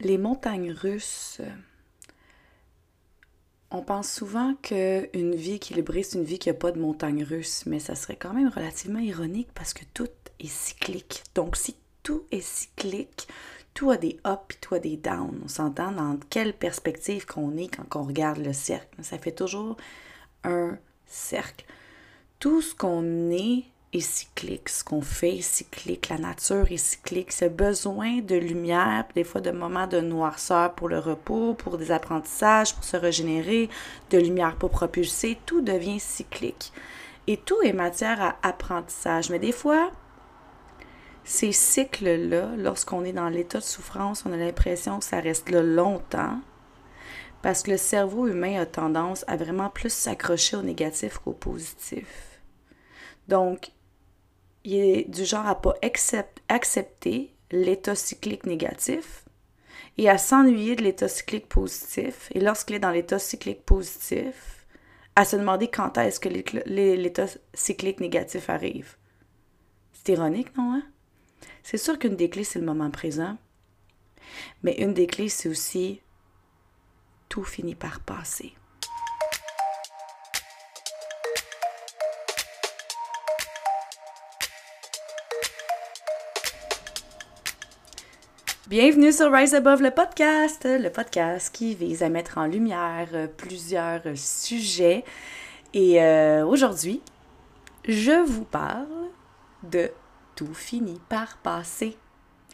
Les montagnes russes. On pense souvent qu'une vie équilibrée, c'est une vie qui n'a pas de montagnes russes, mais ça serait quand même relativement ironique parce que tout est cyclique. Donc, si tout est cyclique, tout a des ups et tout a des downs. On s'entend dans quelle perspective qu'on est quand on regarde le cercle. Ça fait toujours un cercle. Tout ce qu'on est est cyclique, ce qu'on fait est cyclique, la nature est cyclique, ce besoin de lumière, des fois de moments de noirceur pour le repos, pour des apprentissages, pour se régénérer, de lumière pour propulser, tout devient cyclique. Et tout est matière à apprentissage. Mais des fois, ces cycles-là, lorsqu'on est dans l'état de souffrance, on a l'impression que ça reste là longtemps. Parce que le cerveau humain a tendance à vraiment plus s'accrocher au négatif qu'au positif. Donc, il est du genre à pas accepter l'état cyclique négatif et à s'ennuyer de l'état cyclique positif. Et lorsqu'il est dans l'état cyclique positif, à se demander quand est-ce que l'état cyclique négatif arrive. C'est ironique, non? Hein? C'est sûr qu'une des clés, c'est le moment présent. Mais une des clés, c'est aussi tout finit par passer. Bienvenue sur Rise Above le podcast, le podcast qui vise à mettre en lumière euh, plusieurs sujets. Et euh, aujourd'hui, je vous parle de tout finit par passer.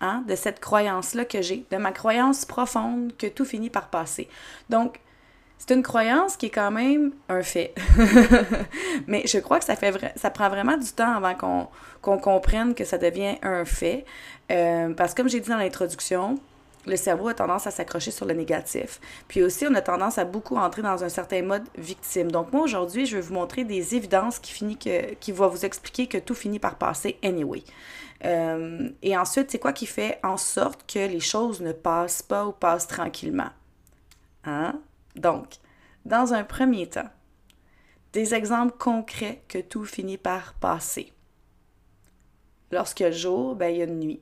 Hein? De cette croyance-là que j'ai, de ma croyance profonde que tout finit par passer. Donc, c'est une croyance qui est quand même un fait. Mais je crois que ça, prend vraiment du temps avant qu'on comprenne que ça devient un fait. Euh, parce que comme j'ai dit dans l'introduction, le cerveau a tendance à s'accrocher sur le négatif. Puis aussi, on a tendance à beaucoup entrer dans un certain mode victime. Donc moi, aujourd'hui, je vais vous montrer des évidences qui, finit que, qui vont vous expliquer que tout finit par passer anyway. Euh, et ensuite, c'est quoi qui fait en sorte que les choses ne passent pas ou passent tranquillement? Hein? Donc, dans un premier temps, des exemples concrets que tout finit par passer. Lorsque le jour, ben, il y a une nuit.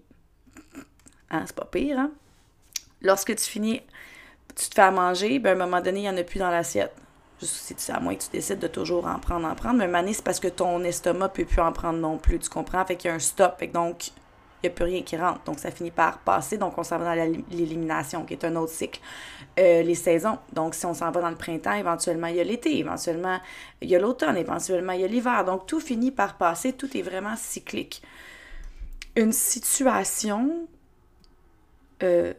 Hein, c'est pas pire, hein? Lorsque tu finis, tu te fais à manger, ben, à un moment donné, il n'y en a plus dans l'assiette. Juste à moins que tu décides de toujours en prendre, en prendre. Mais c'est parce que ton estomac ne peut plus en prendre non plus, tu comprends? Fait qu'il y a un stop. Donc, il n'y a plus rien qui rentre. Donc, ça finit par passer. Donc, on s'en va dans l'élimination, qui est un autre cycle. Euh, les saisons. Donc, si on s'en va dans le printemps, éventuellement, il y a l'été. Éventuellement, il y a l'automne. Éventuellement, il y a l'hiver. Donc, tout finit par passer. Tout est vraiment cyclique. Une situation euh,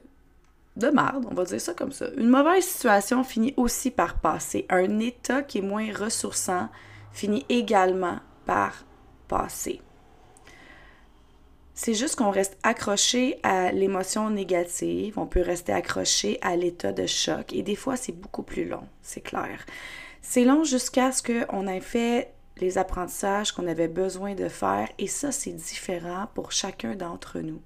de merde, on va dire ça comme ça. Une mauvaise situation finit aussi par passer. Un état qui est moins ressourçant finit également par passer. C'est juste qu'on reste accroché à l'émotion négative, on peut rester accroché à l'état de choc et des fois c'est beaucoup plus long, c'est clair. C'est long jusqu'à ce qu'on ait fait les apprentissages qu'on avait besoin de faire et ça c'est différent pour chacun d'entre nous.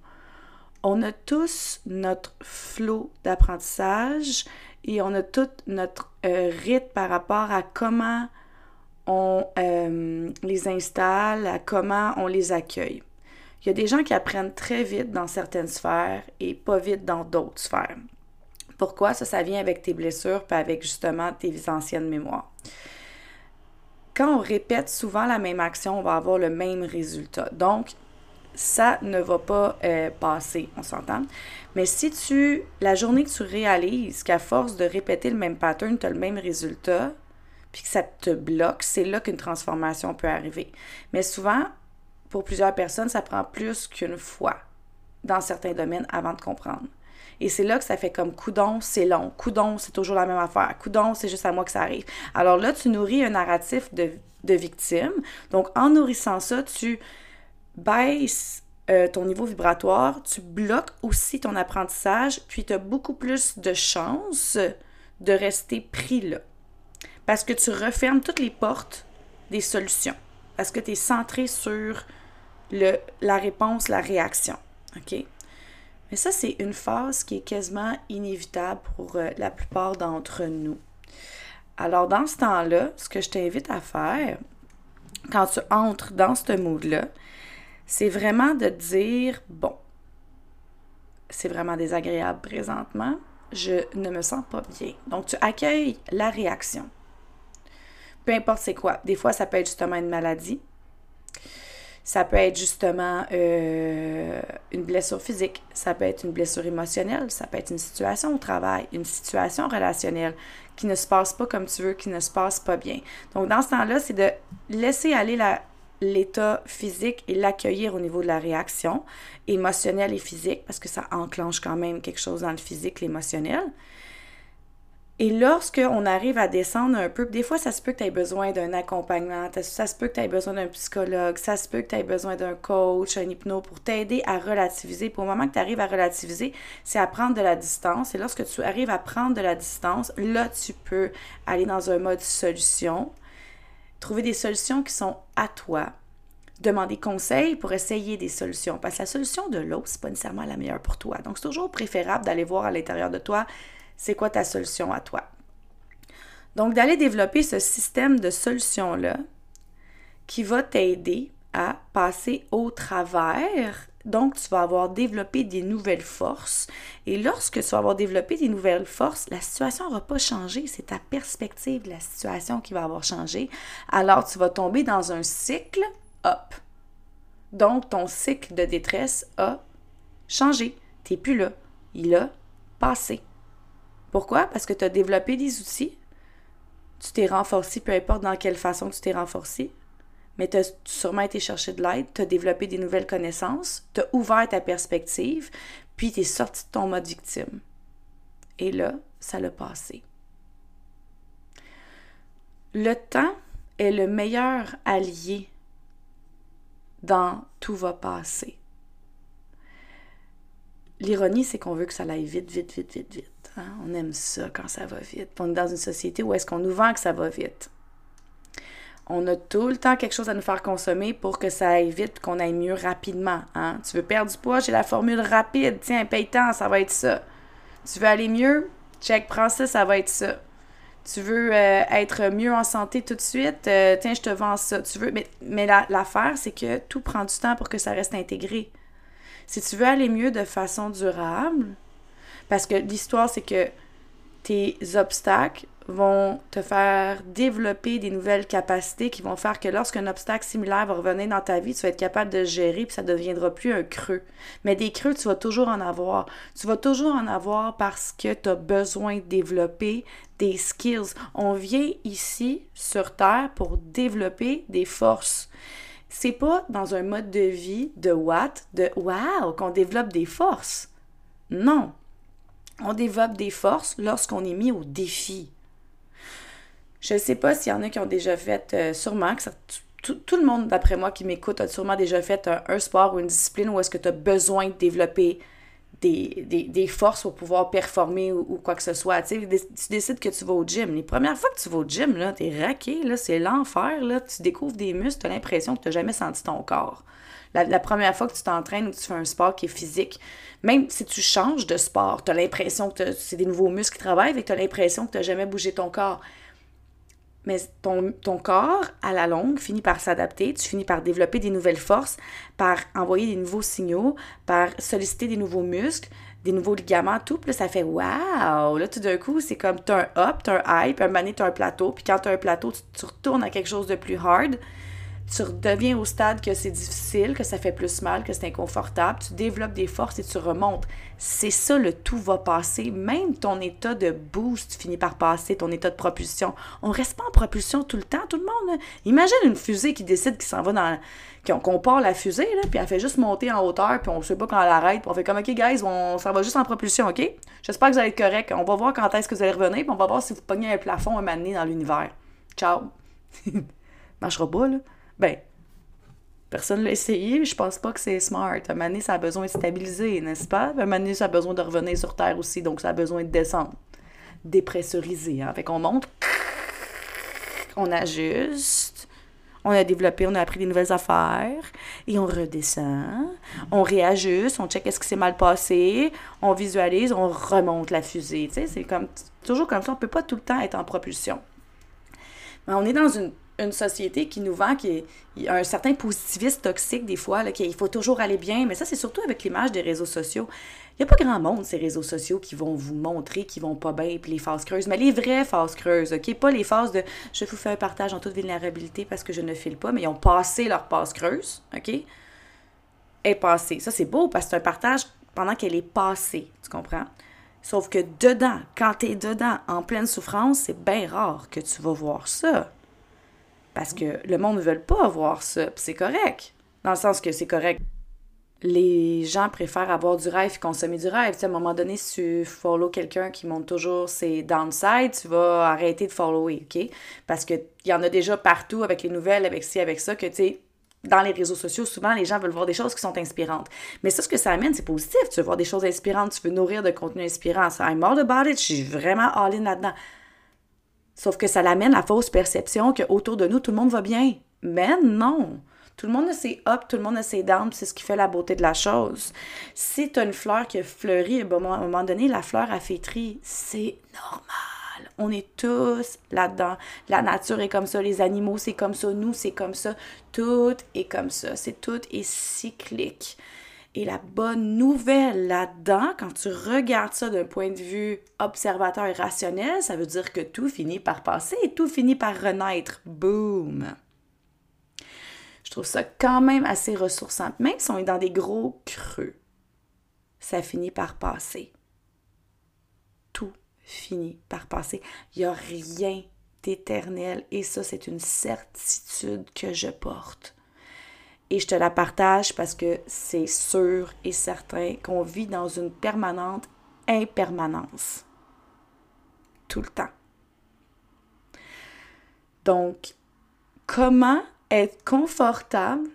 On a tous notre flot d'apprentissage et on a tout notre euh, rythme par rapport à comment on euh, les installe, à comment on les accueille. Il y a des gens qui apprennent très vite dans certaines sphères et pas vite dans d'autres sphères. Pourquoi? Ça, ça vient avec tes blessures, pas avec justement tes anciennes mémoires. Quand on répète souvent la même action, on va avoir le même résultat. Donc, ça ne va pas euh, passer, on s'entend? Mais si tu, la journée que tu réalises qu'à force de répéter le même pattern, tu as le même résultat, puis que ça te bloque, c'est là qu'une transformation peut arriver. Mais souvent, pour plusieurs personnes, ça prend plus qu'une fois dans certains domaines avant de comprendre. Et c'est là que ça fait comme coudon, c'est long. Coudon, c'est toujours la même affaire. Coudon, c'est juste à moi que ça arrive. Alors là, tu nourris un narratif de, victime. Donc, en nourrissant ça, tu baisses euh, ton niveau vibratoire, tu bloques aussi ton apprentissage, puis tu as beaucoup plus de chances de rester pris là. Parce que tu refermes toutes les portes des solutions. Parce que tu es centré sur le, la réponse, la réaction. OK? Mais ça, c'est une phase qui est quasiment inévitable pour euh, la plupart d'entre nous. Alors, dans ce temps-là, ce que je t'invite à faire, quand tu entres dans ce mood-là, c'est vraiment de dire, bon, c'est vraiment désagréable présentement. Je ne me sens pas bien. Donc, tu accueilles la réaction. Peu importe c'est quoi. Des fois, ça peut être justement une maladie. Ça peut être justement euh, une blessure physique, ça peut être une blessure émotionnelle, ça peut être une situation au travail, une situation relationnelle qui ne se passe pas comme tu veux, qui ne se passe pas bien. Donc, dans ce temps-là, c'est de laisser aller l'état physique et l'accueillir au niveau de la réaction émotionnelle et physique, parce que ça enclenche quand même quelque chose dans le physique, l'émotionnel. Et lorsqu'on arrive à descendre un peu, des fois, ça se peut que tu aies besoin d'un accompagnement, ça se peut que tu aies besoin d'un psychologue, ça se peut que tu aies besoin d'un coach, un hypno pour t'aider à relativiser. Pour le moment que tu arrives à relativiser, c'est à prendre de la distance. Et lorsque tu arrives à prendre de la distance, là, tu peux aller dans un mode solution, trouver des solutions qui sont à toi, demander conseil pour essayer des solutions. Parce que la solution de l'autre, c'est pas nécessairement la meilleure pour toi. Donc, c'est toujours préférable d'aller voir à l'intérieur de toi c'est quoi ta solution à toi? Donc, d'aller développer ce système de solutions-là qui va t'aider à passer au travers. Donc, tu vas avoir développé des nouvelles forces. Et lorsque tu vas avoir développé des nouvelles forces, la situation n'aura pas changé. C'est ta perspective la situation qui va avoir changé. Alors, tu vas tomber dans un cycle up. Donc, ton cycle de détresse a changé. Tu n'es plus là. Il a passé. Pourquoi? Parce que tu as développé des outils, tu t'es renforcé, peu importe dans quelle façon tu t'es renforcé, mais tu as sûrement été chercher de l'aide, tu as développé des nouvelles connaissances, tu as ouvert ta perspective, puis tu es sorti de ton mode victime. Et là, ça l'a passé. Le temps est le meilleur allié dans tout va passer. L'ironie, c'est qu'on veut que ça aille vite, vite, vite, vite, vite. Hein? On aime ça quand ça va vite. On est dans une société où est-ce qu'on nous vend que ça va vite. On a tout le temps quelque chose à nous faire consommer pour que ça aille vite, qu'on aille mieux rapidement. Hein? Tu veux perdre du poids, j'ai la formule rapide. Tiens, paye tant, ça va être ça. Tu veux aller mieux, check, prends ça, ça va être ça. Tu veux euh, être mieux en santé tout de suite, euh, tiens, je te vends ça. Tu mais, mais l'affaire, c'est que tout prend du temps pour que ça reste intégré. Si tu veux aller mieux de façon durable, parce que l'histoire, c'est que tes obstacles vont te faire développer des nouvelles capacités qui vont faire que lorsqu'un obstacle similaire va revenir dans ta vie, tu vas être capable de gérer puis ça ne deviendra plus un creux. Mais des creux, tu vas toujours en avoir. Tu vas toujours en avoir parce que tu as besoin de développer des skills. On vient ici sur Terre pour développer des forces. C'est pas dans un mode de vie de what, de wow, qu'on développe des forces. Non, on développe des forces lorsqu'on est mis au défi. Je ne sais pas s'il y en a qui ont déjà fait, euh, sûrement, que tout, le monde, d'après moi, qui m'écoute, a sûrement déjà fait un, sport ou une discipline où est-ce que tu as besoin de développer des, forces pour pouvoir performer ou, quoi que ce soit. Tu, décides que tu vas au gym. Les premières fois que tu vas au gym, tu es raqué, c'est l'enfer. Là, tu découvres des muscles, tu as l'impression que tu n'as jamais senti ton corps. La, première fois que tu t'entraînes ou que tu fais un sport qui est physique, même si tu changes de sport, tu as l'impression que c'est des nouveaux muscles qui travaillent et tu as l'impression que tu n'as jamais bougé ton corps. Mais ton, ton, corps, à la longue, finit par s'adapter, tu finis par développer des nouvelles forces, par envoyer des nouveaux signaux, par solliciter des nouveaux muscles, des nouveaux ligaments, tout. Puis là, ça fait waouh! Là, tout d'un coup, c'est comme tu as un up, tu as un high, puis un moment donné, tu as un plateau. Puis quand tu as un plateau, tu, retournes à quelque chose de plus hard tu redeviens au stade que c'est difficile, que ça fait plus mal, que c'est inconfortable, tu développes des forces et tu remontes. C'est ça, le tout va passer. Même ton état de boost finit par passer, ton état de propulsion. On reste pas en propulsion tout le temps, tout le monde. Imagine une fusée qui décide qu'il s'en va dans... qu'on part la fusée, puis elle fait juste monter en hauteur, puis on sait pas quand elle arrête, puis on fait comme, OK, guys, on s'en va juste en propulsion, OK? J'espère que vous allez être correct. On va voir quand est-ce que vous allez revenir, puis on va voir si vous pognez un plafond un moment dans l'univers. Ciao! Marchera pas, là. Ben, personne l'a essayé, je pense pas que c'est smart. Un moment ça a besoin de stabiliser, n'est-ce pas? Un moment ça a besoin de revenir sur Terre aussi, donc ça a besoin de descendre. Dépressuriser, hein? Fait qu'on monte, on ajuste, on a développé, on a appris des nouvelles affaires, et on redescend, on réajuste, on check qu'est-ce qui s'est mal passé, on visualise, on remonte la fusée. Tu sais, c'est comme toujours comme ça, on peut pas tout le temps être en propulsion. Mais on est dans une une société qui nous vend qu'il y a un certain positivisme toxique des fois, qu'il faut toujours aller bien, mais ça c'est surtout avec l'image des réseaux sociaux. Il n'y a pas grand monde, ces réseaux sociaux, qui vont vous montrer qu'ils vont pas bien, puis les phases creuses, mais les vraies phases creuses, OK? Pas les phases de je vous fais un partage en toute vulnérabilité parce que je ne file pas, mais ils ont passé leur phase creuse, OK? Est passée. Ça, c'est beau parce que c'est un partage pendant qu'elle est passée, tu comprends? Sauf que dedans, quand tu es dedans, en pleine souffrance, c'est bien rare que tu vas voir ça. Parce que le monde ne veut pas voir ça, c'est correct. Dans le sens que c'est correct. Les gens préfèrent avoir du rêve et consommer du rêve. à un moment donné, si tu follow quelqu'un qui montre toujours ses downsides, tu vas arrêter de follower, OK? Parce qu'il y en a déjà partout avec les nouvelles, avec ci, avec ça, que tu sais, dans les réseaux sociaux, souvent, les gens veulent voir des choses qui sont inspirantes. Mais ça, ce que ça amène, c'est positif. Tu veux voir des choses inspirantes, tu veux nourrir de contenu inspirant. I'm all about it, je suis vraiment all-in là-dedans. Sauf que ça l'amène la fausse perception qu'autour de nous, tout le monde va bien. Mais non! Tout le monde a ses up, tout le monde a ses downs, c'est ce qui fait la beauté de la chose. Si tu une fleur qui a fleuri, à un moment donné, la fleur a flétri, c'est normal. On est tous là-dedans. La nature est comme ça, les animaux, c'est comme ça, nous, c'est comme ça. Tout est comme ça. C'est tout est cyclique. Et la bonne nouvelle là-dedans, quand tu regardes ça d'un point de vue observateur et rationnel, ça veut dire que tout finit par passer et tout finit par renaître. Boom! Je trouve ça quand même assez ressourçant. Même si on est dans des gros creux, ça finit par passer. Tout finit par passer. Il n'y a rien d'éternel et ça, c'est une certitude que je porte. Et je te la partage parce que c'est sûr et certain qu'on vit dans une permanente impermanence. Tout le temps. Donc, comment être confortable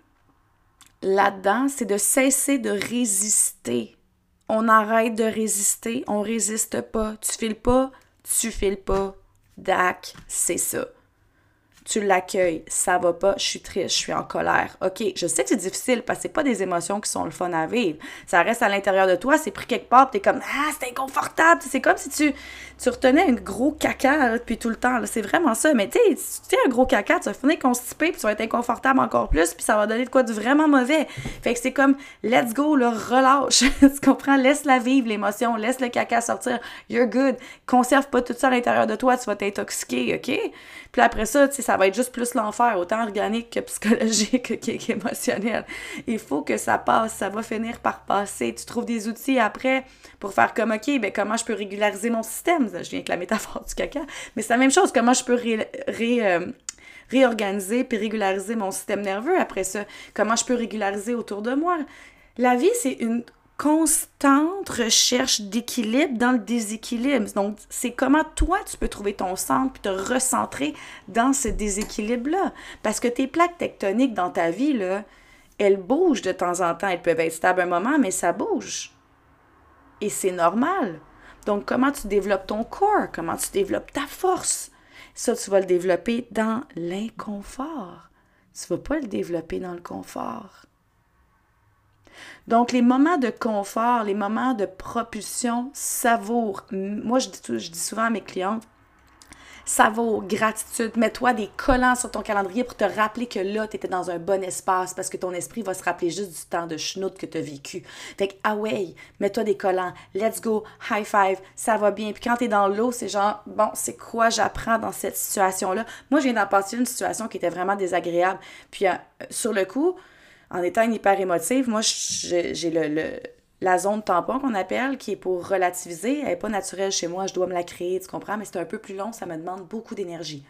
là-dedans, c'est de cesser de résister on arrête de résister, on résiste pas. Tu files pas, tu files pas. Dac, c'est ça tu l'accueilles, ça va pas, je suis triste, je suis en colère. OK, je sais que c'est difficile parce que c'est pas des émotions qui sont le fun à vivre. Ça reste à l'intérieur de toi, c'est pris quelque part, tu es comme ah, c'est inconfortable, c'est comme si tu tu retenais un gros caca depuis tout le temps, c'est vraiment ça, mais tu sais, tu un gros caca, tu vas finir constipé, puis tu vas être inconfortable encore plus, puis ça va donner de quoi de vraiment mauvais. Fait que c'est comme let's go, le relâche. tu comprends? Laisse-la vivre l'émotion, laisse le caca sortir. You're good. Conserve pas tout ça à l'intérieur de toi, tu vas t'intoxiquer, OK? Puis après ça, tu sais, ça va être juste plus l'enfer, autant organique que psychologique qu'émotionnel. Il faut que ça passe, ça va finir par passer. Tu trouves des outils après pour faire comme, OK, ben comment je peux régulariser mon système? Je viens avec la métaphore du caca. Mais c'est la même chose, comment je peux euh, réorganiser puis régulariser mon système nerveux après ça? Comment je peux régulariser autour de moi? La vie, c'est une constante recherche d'équilibre dans le déséquilibre. Donc, c'est comment toi, tu peux trouver ton centre puis te recentrer dans ce déséquilibre-là. Parce que tes plaques tectoniques dans ta vie, là, elles bougent de temps en temps. Elles peuvent être stables un moment, mais ça bouge. Et c'est normal. Donc, comment tu développes ton corps? Comment tu développes ta force? Ça, tu vas le développer dans l'inconfort. Tu ne vas pas le développer dans le confort. Donc, les moments de confort, les moments de propulsion, savoure. Moi, je dis, je souvent à mes clientes, savoure, gratitude, mets-toi des collants sur ton calendrier pour te rappeler que là, tu étais dans un bon espace parce que ton esprit va se rappeler juste du temps de schnout que tu as vécu. Fait que, ah ouais, mets-toi des collants, let's go, high five, ça va bien. Puis quand tu es dans l'eau, c'est genre, bon, c'est quoi j'apprends dans cette situation-là? Moi, je viens d'en passer une situation qui était vraiment désagréable. Puis euh, sur le coup, en étant une hyper émotive, moi, j'ai le, la zone tampon qu'on appelle, qui est pour relativiser. Elle n'est pas naturelle chez moi, je dois me la créer, tu comprends? Mais c'est un peu plus long, ça me demande beaucoup d'énergie.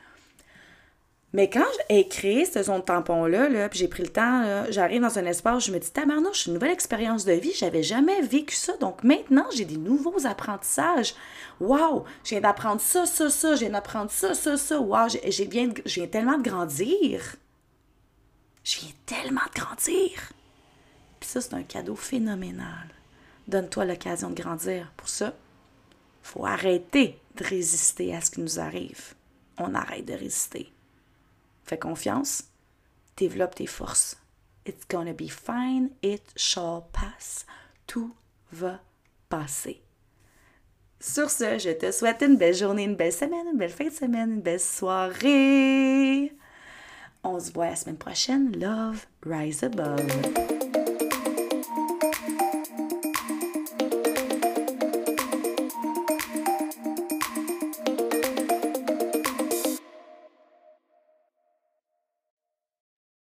Mais quand j'ai créé cette zone tampon-là, là, puis j'ai pris le temps, j'arrive dans un espace, je me dis, tabarnouche, une nouvelle expérience de vie, j'avais jamais vécu ça. Donc maintenant, j'ai des nouveaux apprentissages. Waouh, je viens d'apprendre ça, ça, ça, je viens d'apprendre ça, ça, ça. Waouh, je viens tellement de grandir. Je viens tellement de grandir. Puis ça, c'est un cadeau phénoménal. Donne-toi l'occasion de grandir. Pour ça, faut arrêter de résister à ce qui nous arrive. On arrête de résister. Fais confiance. Développe tes forces. It's gonna be fine. It shall pass. Tout va passer. Sur ce, je te souhaite une belle journée, une belle semaine, une belle fin de semaine, une belle soirée. On se voit la semaine prochaine. Love, rise above.